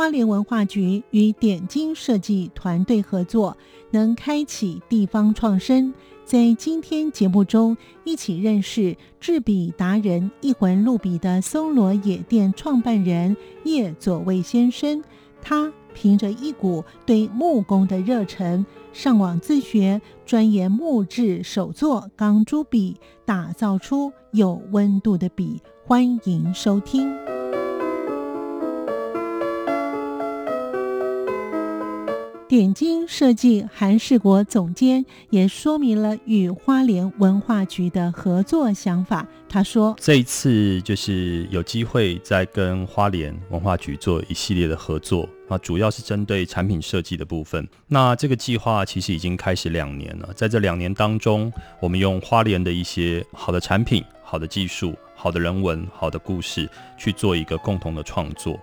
花莲文化局与点睛设计团队合作，能开启地方创生。在今天节目中，一起认识制笔达人一魂入笔的松罗野店创办人叶佐卫先生。他凭着一股对木工的热忱，上网自学，钻研木质手作钢珠笔，打造出有温度的笔。欢迎收听。点睛设计韩世国总监也说明了与花莲文化局的合作想法。他说：“这一次就是有机会再跟花莲文化局做一系列的合作啊，主要是针对产品设计的部分。那这个计划其实已经开始两年了，在这两年当中，我们用花莲的一些好的产品、好的技术、好的人文、好的故事去做一个共同的创作。”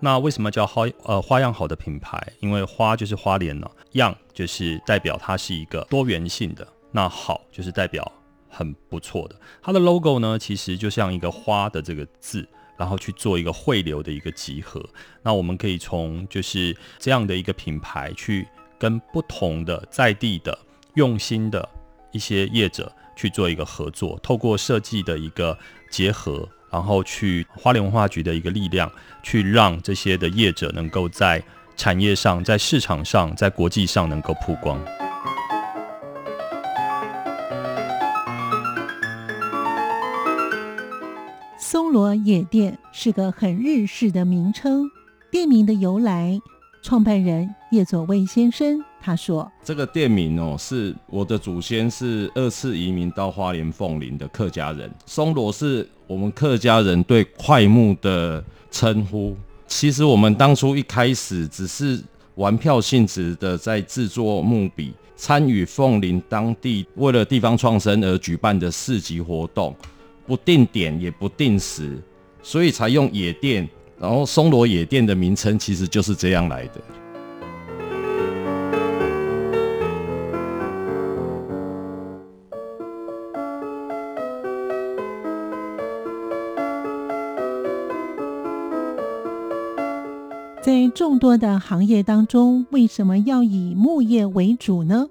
那为什么叫花呃花样好的品牌？因为花就是花莲呢，样就是代表它是一个多元性的，那好就是代表很不错的。它的 logo 呢，其实就像一个花的这个字，然后去做一个汇流的一个集合。那我们可以从就是这样的一个品牌，去跟不同的在地的用心的一些业者去做一个合作，透过设计的一个结合。然后去花莲文化局的一个力量，去让这些的业者能够在产业上、在市场上、在国际上能够曝光。松罗野店是个很日式的名称，店名的由来，创办人叶佐卫先生他说：“这个店名哦，是我的祖先是二次移民到花莲凤林的客家人，松萝是。”我们客家人对桧木的称呼，其实我们当初一开始只是玩票性质的在制作木笔，参与凤林当地为了地方创生而举办的市集活动，不定点也不定时，所以才用野店，然后松萝野店的名称其实就是这样来的。在众多的行业当中，为什么要以木业为主呢？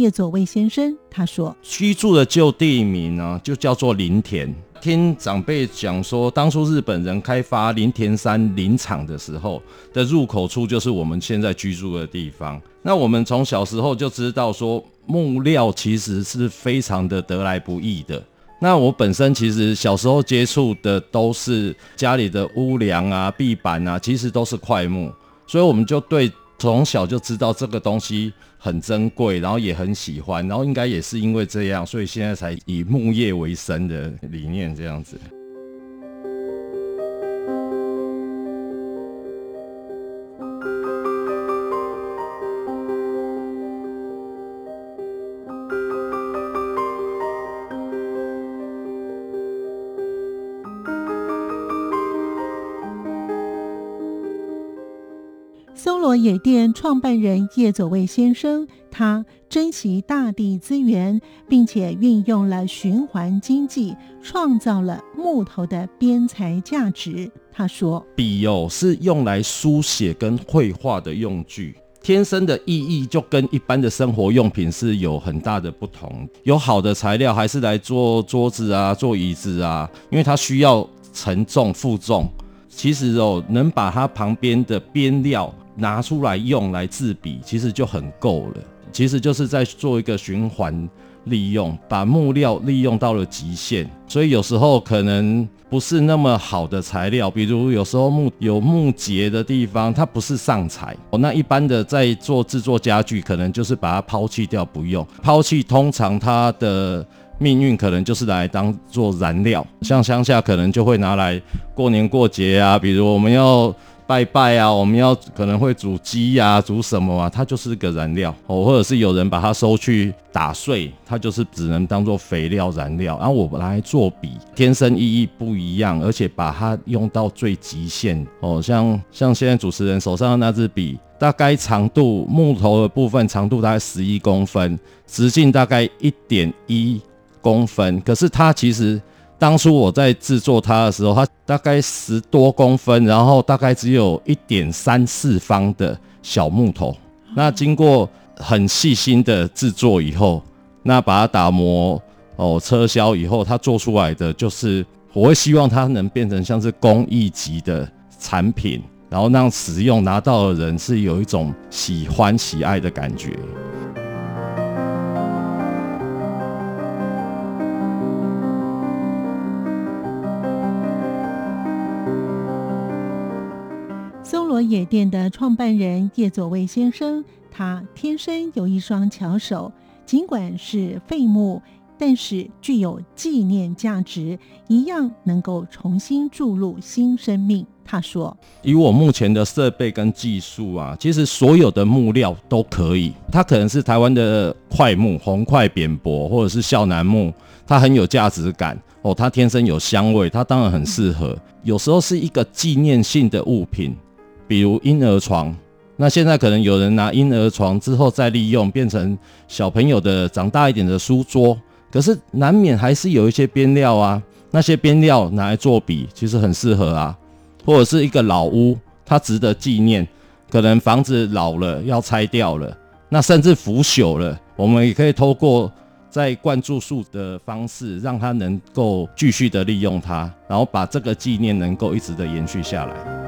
叶佐卫先生他说：“居住的旧地名呢，就叫做林田。听长辈讲说，当初日本人开发林田山林场的时候的入口处，就是我们现在居住的地方。那我们从小时候就知道说，木料其实是非常的得来不易的。”那我本身其实小时候接触的都是家里的屋梁啊、壁板啊，其实都是块木，所以我们就对从小就知道这个东西很珍贵，然后也很喜欢，然后应该也是因为这样，所以现在才以木业为生的理念这样子。野店创办人叶佐卫先生，他珍惜大地资源，并且运用了循环经济，创造了木头的边材价值。他说：“笔哦，是用来书写跟绘画的用具，天生的意义就跟一般的生活用品是有很大的不同。有好的材料，还是来做桌子啊，做椅子啊，因为它需要承重负重。其实哦，能把它旁边的边料。”拿出来用来制笔，其实就很够了。其实就是在做一个循环利用，把木料利用到了极限。所以有时候可能不是那么好的材料，比如有时候木有木结的地方，它不是上材。那一般的在做制作家具，可能就是把它抛弃掉不用。抛弃通常它的命运可能就是来当做燃料，像乡下可能就会拿来过年过节啊，比如我们要。拜拜啊，我们要可能会煮鸡呀，煮什么啊，它就是个燃料哦，或者是有人把它收去打碎，它就是只能当做肥料燃料。然后我来做笔，天生意义不一样，而且把它用到最极限哦，像像现在主持人手上的那支笔，大概长度木头的部分长度大概十一公分，直径大概一点一公分，可是它其实。当初我在制作它的时候，它大概十多公分，然后大概只有一点三四方的小木头。那经过很细心的制作以后，那把它打磨哦，车削以后，它做出来的就是，我会希望它能变成像是工艺级的产品，然后让使用拿到的人是有一种喜欢喜爱的感觉。野店的创办人叶佐卫先生，他天生有一双巧手，尽管是废木，但是具有纪念价值，一样能够重新注入新生命。他说：“以我目前的设备跟技术啊，其实所有的木料都可以。它可能是台湾的块木、红块、扁柏，或者是孝楠木，它很有价值感哦。它天生有香味，它当然很适合。有时候是一个纪念性的物品。”比如婴儿床，那现在可能有人拿婴儿床之后再利用，变成小朋友的长大一点的书桌，可是难免还是有一些边料啊，那些边料拿来做笔，其实很适合啊。或者是一个老屋，它值得纪念，可能房子老了要拆掉了，那甚至腐朽了，我们也可以透过在灌注树的方式，让它能够继续的利用它，然后把这个纪念能够一直的延续下来。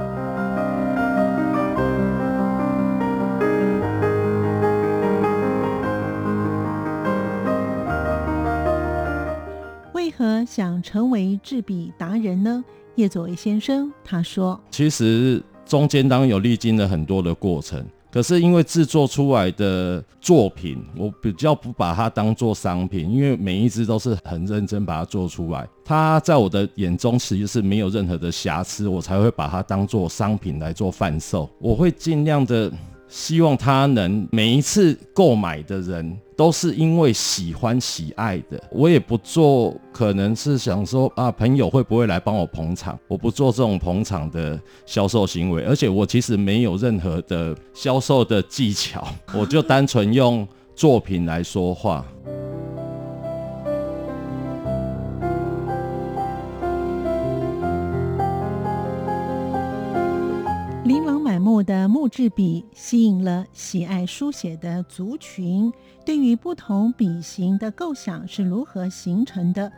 何想成为制笔达人呢？叶佐卫先生他说：“其实中间当有历经了很多的过程，可是因为制作出来的作品，我比较不把它当做商品，因为每一只都是很认真把它做出来。它在我的眼中其实是没有任何的瑕疵，我才会把它当做商品来做贩售。我会尽量的。”希望他能每一次购买的人都是因为喜欢喜爱的。我也不做，可能是想说啊，朋友会不会来帮我捧场？我不做这种捧场的销售行为，而且我其实没有任何的销售的技巧，我就单纯用作品来说话。木质笔吸引了喜爱书写的族群。对于不同笔形的构想是如何形成的？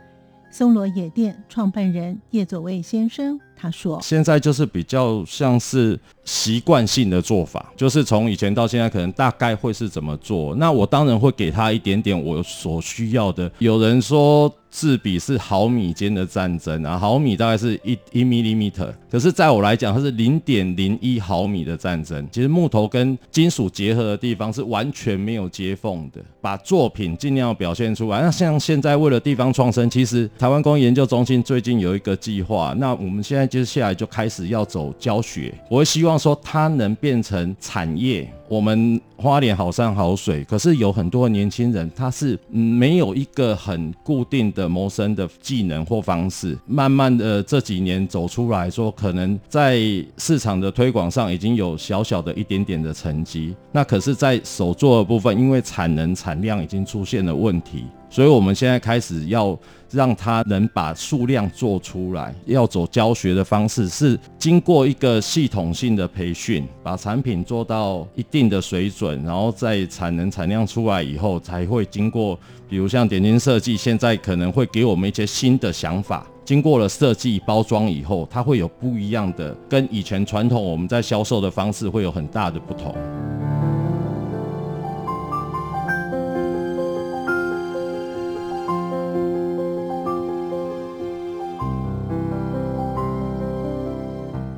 松罗野店创办人叶佐卫先生他说：“现在就是比较像是习惯性的做法，就是从以前到现在，可能大概会是怎么做。那我当然会给他一点点我所需要的。有人说。”制笔是毫米间的战争啊，毫米大概是一一 millimeter，可是在我来讲，它是零点零一毫米的战争。其实木头跟金属结合的地方是完全没有接缝的，把作品尽量表现出来。那像现在为了地方创生，其实台湾工艺研究中心最近有一个计划，那我们现在接下来就开始要走教学，我会希望说它能变成产业。我们花莲好山好水，可是有很多年轻人，他是没有一个很固定的谋生的技能或方式。慢慢的这几年走出来说，可能在市场的推广上已经有小小的一点点的成绩。那可是，在手作的部分，因为产能产量已经出现了问题。所以，我们现在开始要让他能把数量做出来，要走教学的方式，是经过一个系统性的培训，把产品做到一定的水准，然后在产能产量出来以后，才会经过，比如像点睛设计，现在可能会给我们一些新的想法，经过了设计包装以后，它会有不一样的，跟以前传统我们在销售的方式会有很大的不同。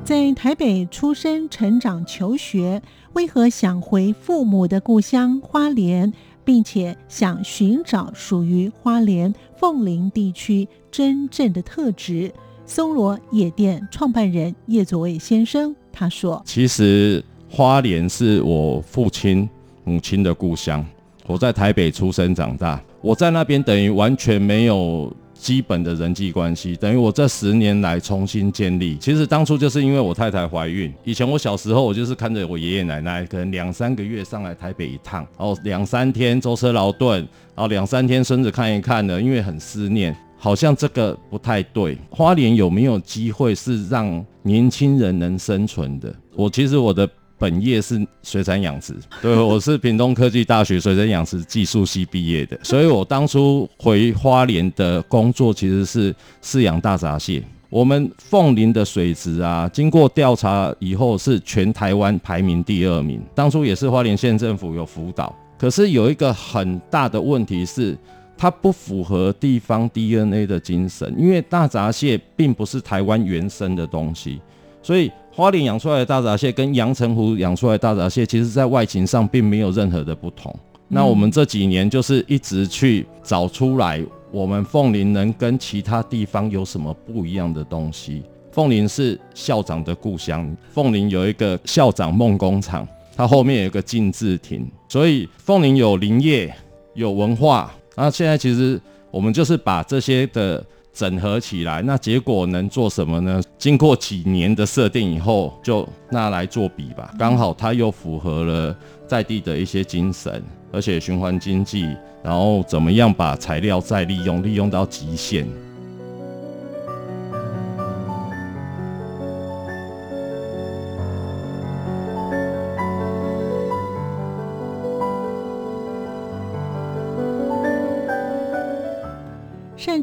在台北出生、成长、求学，为何想回父母的故乡花莲，并且想寻找属于花莲凤林地区真正的特质？松罗野店创办人叶佐卫先生。他说：“其实花莲是我父亲母亲的故乡，我在台北出生长大，我在那边等于完全没有。”基本的人际关系，等于我这十年来重新建立。其实当初就是因为我太太怀孕，以前我小时候，我就是看着我爷爷奶奶，可能两三个月上来台北一趟，然后两三天舟车劳顿，然后两三天孙子看一看的，因为很思念，好像这个不太对。花莲有没有机会是让年轻人能生存的？我其实我的。本业是水产养殖，对，我是屏东科技大学水产养殖技术系毕业的，所以我当初回花莲的工作其实是饲养大闸蟹。我们凤林的水质啊，经过调查以后是全台湾排名第二名，当初也是花莲县政府有辅导，可是有一个很大的问题是，它不符合地方 DNA 的精神，因为大闸蟹并不是台湾原生的东西，所以。花莲养出来的大闸蟹跟阳澄湖养出来的大闸蟹，其实在外形上并没有任何的不同。那我们这几年就是一直去找出来，我们凤林能跟其他地方有什么不一样的东西。凤林是校长的故乡，凤林有一个校长梦工厂，它后面有一个金字亭，所以凤林有林业，有文化。那现在其实我们就是把这些的。整合起来，那结果能做什么呢？经过几年的设定以后，就拿来做比吧。刚好它又符合了在地的一些精神，而且循环经济，然后怎么样把材料再利用，利用到极限。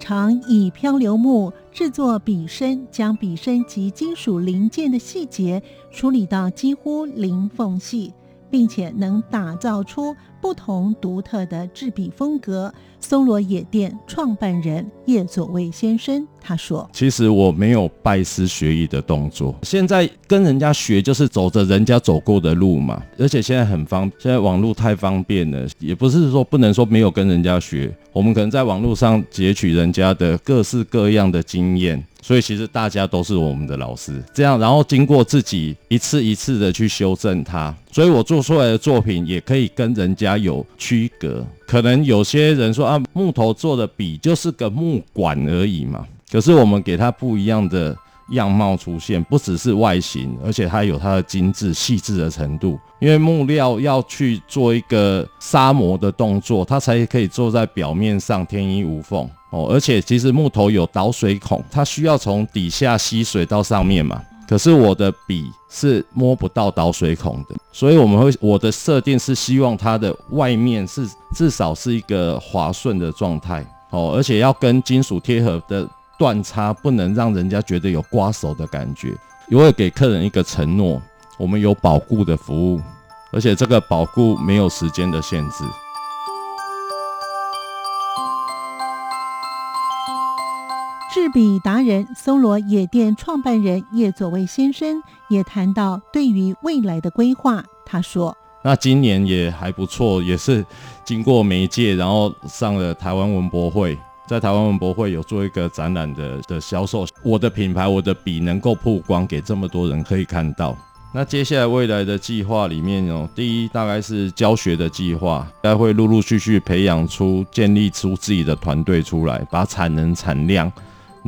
常以漂流木制作笔身，将笔身及金属零件的细节处理到几乎零缝隙，并且能打造出不同独特的制笔风格。松罗野店创办人叶佐卫先生他说：“其实我没有拜师学艺的动作，现在跟人家学就是走着人家走过的路嘛。而且现在很方，现在网络太方便了，也不是说不能说没有跟人家学，我们可能在网络上截取人家的各式各样的经验。”所以其实大家都是我们的老师，这样，然后经过自己一次一次的去修正它，所以我做出来的作品也可以跟人家有区隔。可能有些人说啊，木头做的笔就是个木管而已嘛，可是我们给它不一样的样貌出现，不只是外形，而且它有它的精致细致的程度。因为木料要去做一个砂磨的动作，它才可以做在表面上天衣无缝。哦，而且其实木头有导水孔，它需要从底下吸水到上面嘛。可是我的笔是摸不到导水孔的，所以我们会我的设定是希望它的外面是至少是一个滑顺的状态。哦，而且要跟金属贴合的断差不能让人家觉得有刮手的感觉。也会给客人一个承诺，我们有保固的服务，而且这个保固没有时间的限制。制笔达人松罗野店创办人叶佐卫先生也谈到对于未来的规划。他说：“那今年也还不错，也是经过媒介，然后上了台湾文博会，在台湾文博会有做一个展览的的销售。我的品牌，我的笔能够曝光给这么多人可以看到。那接下来未来的计划里面哦，第一大概是教学的计划，大概会陆陆续续培养出、建立出自己的团队出来，把产能产量。”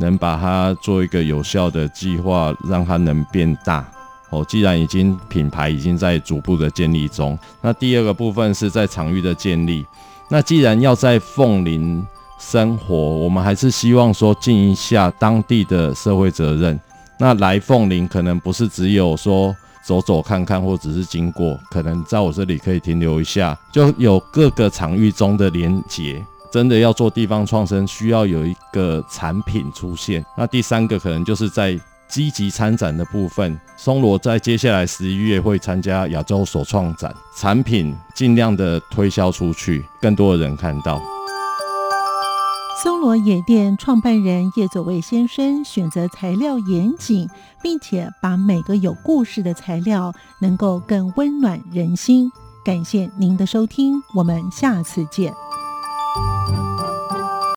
能把它做一个有效的计划，让它能变大。哦，既然已经品牌已经在逐步的建立中，那第二个部分是在场域的建立。那既然要在凤林生活，我们还是希望说尽一下当地的社会责任。那来凤林可能不是只有说走走看看，或只是经过，可能在我这里可以停留一下，就有各个场域中的连结。真的要做地方创生，需要有一个产品出现。那第三个可能就是在积极参展的部分。松罗在接下来十一月会参加亚洲手创展，产品尽量的推销出去，更多的人看到。松罗野店创办人叶佐卫先生选择材料严谨，并且把每个有故事的材料能够更温暖人心。感谢您的收听，我们下次见。